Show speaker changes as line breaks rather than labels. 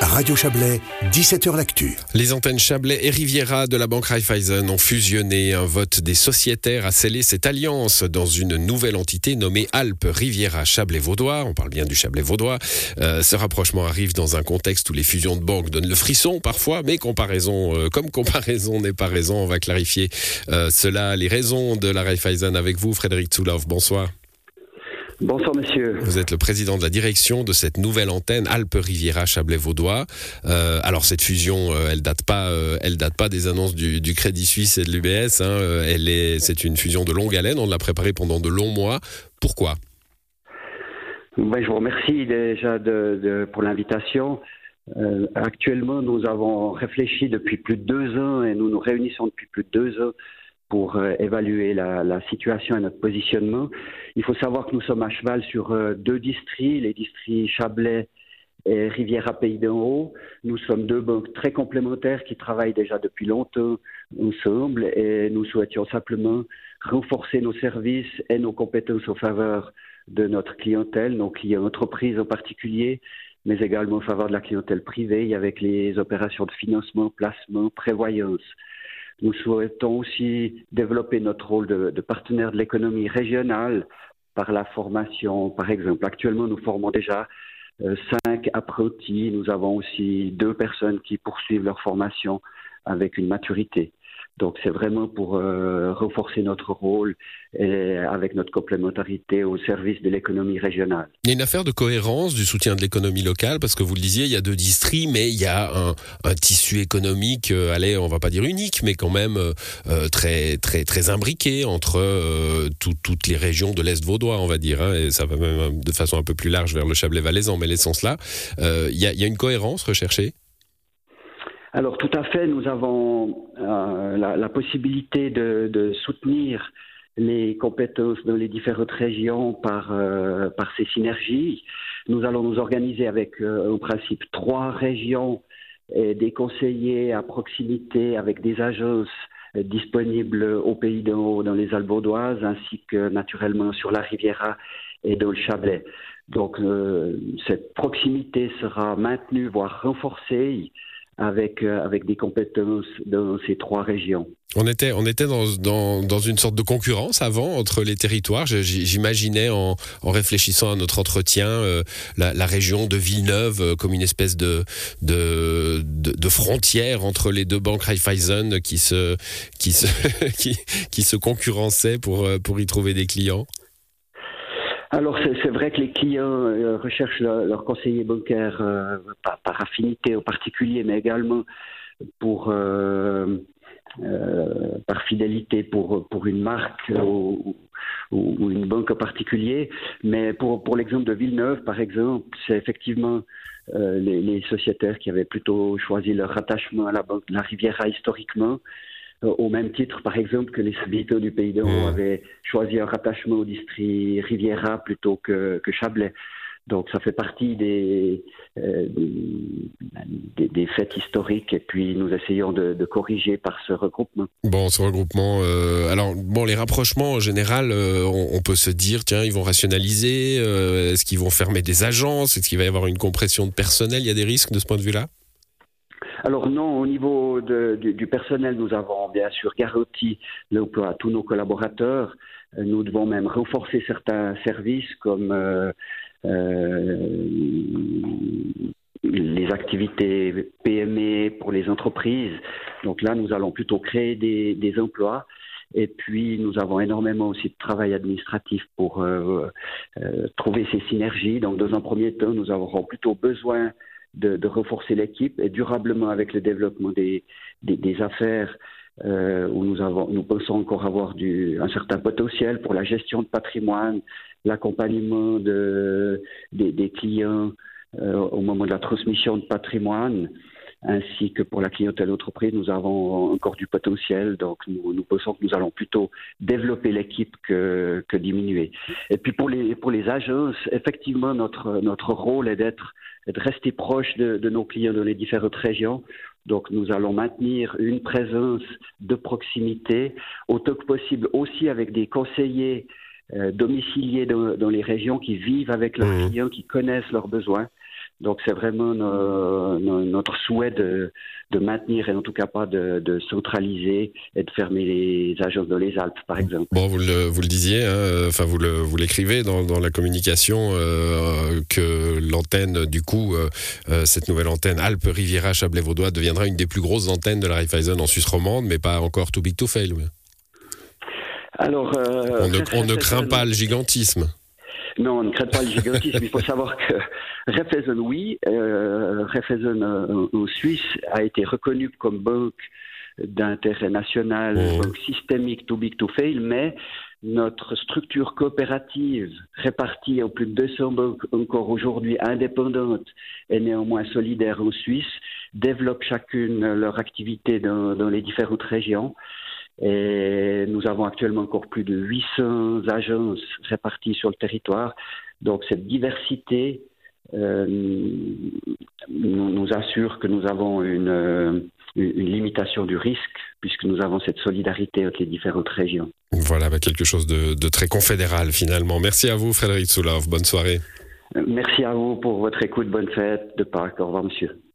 Radio Chablais, 17h L'Actu.
Les antennes Chablais et Riviera de la banque Raiffeisen ont fusionné. Un vote des sociétaires a scellé cette alliance dans une nouvelle entité nommée Alpes Riviera Chablais Vaudois. On parle bien du Chablais Vaudois. Euh, ce rapprochement arrive dans un contexte où les fusions de banques donnent le frisson parfois, mais comparaison, euh, comme comparaison n'est pas raison, on va clarifier euh, cela, les raisons de la Raiffeisen avec vous, Frédéric Tsoulov. Bonsoir.
Bonsoir monsieur.
Vous êtes le président de la direction de cette nouvelle antenne Alpes Riviera Chablais Vaudois. Euh, alors cette fusion, euh, elle date pas, euh, elle date pas des annonces du, du Crédit Suisse et de l'UBS. Hein. Elle est, c'est une fusion de longue haleine. On l'a préparée pendant de longs mois. Pourquoi?
Ben, je vous remercie déjà de, de- pour l'invitation. Euh, actuellement, nous avons réfléchi depuis plus de deux ans et nous nous réunissons depuis plus de deux ans pour euh, évaluer la, la situation et notre positionnement. Il faut savoir que nous sommes à cheval sur euh, deux districts, les districts Chablais et Riviera Pays d'en Haut. Nous sommes deux banques très complémentaires qui travaillent déjà depuis longtemps ensemble et nous souhaitions simplement renforcer nos services et nos compétences en faveur de notre clientèle, nos clients entreprises en particulier, mais également en faveur de la clientèle privée avec les opérations de financement, placement, prévoyance. Nous souhaitons aussi développer notre rôle de, partenaire de l'économie régionale par la formation, par exemple. Actuellement, nous formons déjà euh, cinq apprentis. Nous avons aussi deux personnes qui poursuivent leur formation avec une maturité. Donc c'est vraiment pour euh, renforcer notre rôle avec notre complémentarité au service de l'économie régionale.
Il y a une affaire de cohérence du soutien de l'économie locale parce que vous le disiez, il y a deux districts, mais il y a un, tissu économique, euh, allez, on va pas dire unique, mais quand même euh, euh, très très très imbriqué entre tout- toutes les régions de l'Est vaudois, on va dire, hein, et ça va même de façon un peu plus large vers le Chablais valaisan, mais l'essence là, il il y a une cohérence recherchée?
Alors tout à fait, nous avons euh, la, possibilité de, soutenir les compétences dans les différentes régions par, euh, ces synergies. Nous allons nous organiser avec euh, en principe trois régions et des conseillers à proximité avec des agences disponibles au pays d'en haut dans les Alpes ainsi que naturellement sur la Riviera et dans le Chablais. Donc euh, cette proximité sera maintenue, voire renforcée avec, euh, avec des compétences dans ces trois régions.
On était, on était dans, dans, dans une sorte de concurrence avant entre les territoires. J'imaginais en, en réfléchissant à notre entretien euh, la, région de Villeneuve euh, comme une espèce de, de, de, frontière entre les deux banques Raiffeisen qui se, qui se, qui, se concurrençaient pour, pour y trouver des clients.
Alors c'est vrai que les clients euh, recherchent leur, conseiller bancaire euh, par, affinité en particulier, mais également pour euh, euh, par fidélité pour pour une marque ou, ou- ou une banque en particulier. Mais pour pour l'exemple de Villeneuve, par exemple, c'est effectivement euh, les, les sociétaires qui avaient plutôt choisi leur rattachement à la banque de la Riviera historiquement. Euh, Au même titre, par exemple, que les habitants du Pays haut
Mmh.
avaient choisi un rattachement au district Riviera plutôt que, que Chablais. Donc ça fait partie des, euh, des, des faits historiques et puis nous essayons de, de corriger par ce regroupement.
Bon, ce regroupement. euh, alors, bon, les rapprochements en général, euh, on, on peut se dire, tiens, ils vont rationaliser. Est-ce qu'ils vont fermer des agences Est-ce qu'il va y avoir une compression de personnel? Il y a des risques de ce point de vue-là?
Alors non, au niveau du, personnel, nous avons bien sûr garanti l'emploi à tous nos collaborateurs. Euh, Nous devons même renforcer certains services comme euh, euh, les activités PME pour les entreprises. Donc là, nous allons plutôt créer des, emplois. Et puis, nous avons énormément aussi de travail administratif pour trouver ces synergies. Donc, dans un premier temps, nous aurons plutôt besoin de, de renforcer l'équipe et durablement avec le développement des, des, des affaires euh, où nous, avons, nous pensons encore avoir du, un certain potentiel pour la gestion de patrimoine, l'accompagnement de, des, des clients euh, au moment de la transmission de patrimoine, ainsi que pour la clientèle entreprise, nous avons encore du potentiel. Donc, nous, nous pensons que nous allons plutôt développer l'équipe que, que diminuer. Et puis, pour les, pour les agences, effectivement, notre, notre rôle est d'être de rester proche de, de nos clients dans les différentes régions. Donc, nous allons maintenir une présence de proximité autant que possible, aussi avec des conseillers euh, domiciliés dans, dans les régions qui vivent avec leurs clients, qui connaissent leurs besoins Donc c'est vraiment notre souhait de, maintenir et en tout cas pas de, centraliser et de fermer les agences dans les Alpes, par exemple.
Bon, vous le, vous le disiez, hein, enfin vous le, vous l'écrivez dans, dans, la communication euh, que l'antenne, du coup, euh, euh, cette nouvelle antenne Alpes Riviera Chablais Vaudois deviendra une des plus grosses antennes de la Raiffeisen en Suisse romande, mais pas encore too big to fail.
Alors,
on ne craint pas le gigantisme.
Non, on ne crée pas le gigantisme. Il faut savoir que Raiffeisen, oui, euh, Raiffeisen euh, en Suisse a été reconnu comme banque d'intérêt national, oh. banque systémique too big to fail, mais notre structure coopérative répartie en plus de 200 banques encore aujourd'hui indépendantes et néanmoins solidaires en Suisse développe chacune leur activité dans, dans les différentes régions. Et nous avons actuellement encore plus de 800 agences réparties sur le territoire. Donc cette diversité euh, nous, assure que nous avons une, une, limitation du risque puisque nous avons cette solidarité entre les différentes régions.
Voilà, bah, quelque chose de, de, très confédéral finalement. Merci à vous Frédéric Soulov, bonne soirée.
Merci à vous pour votre écoute, bonne fête de Pâques, au revoir monsieur.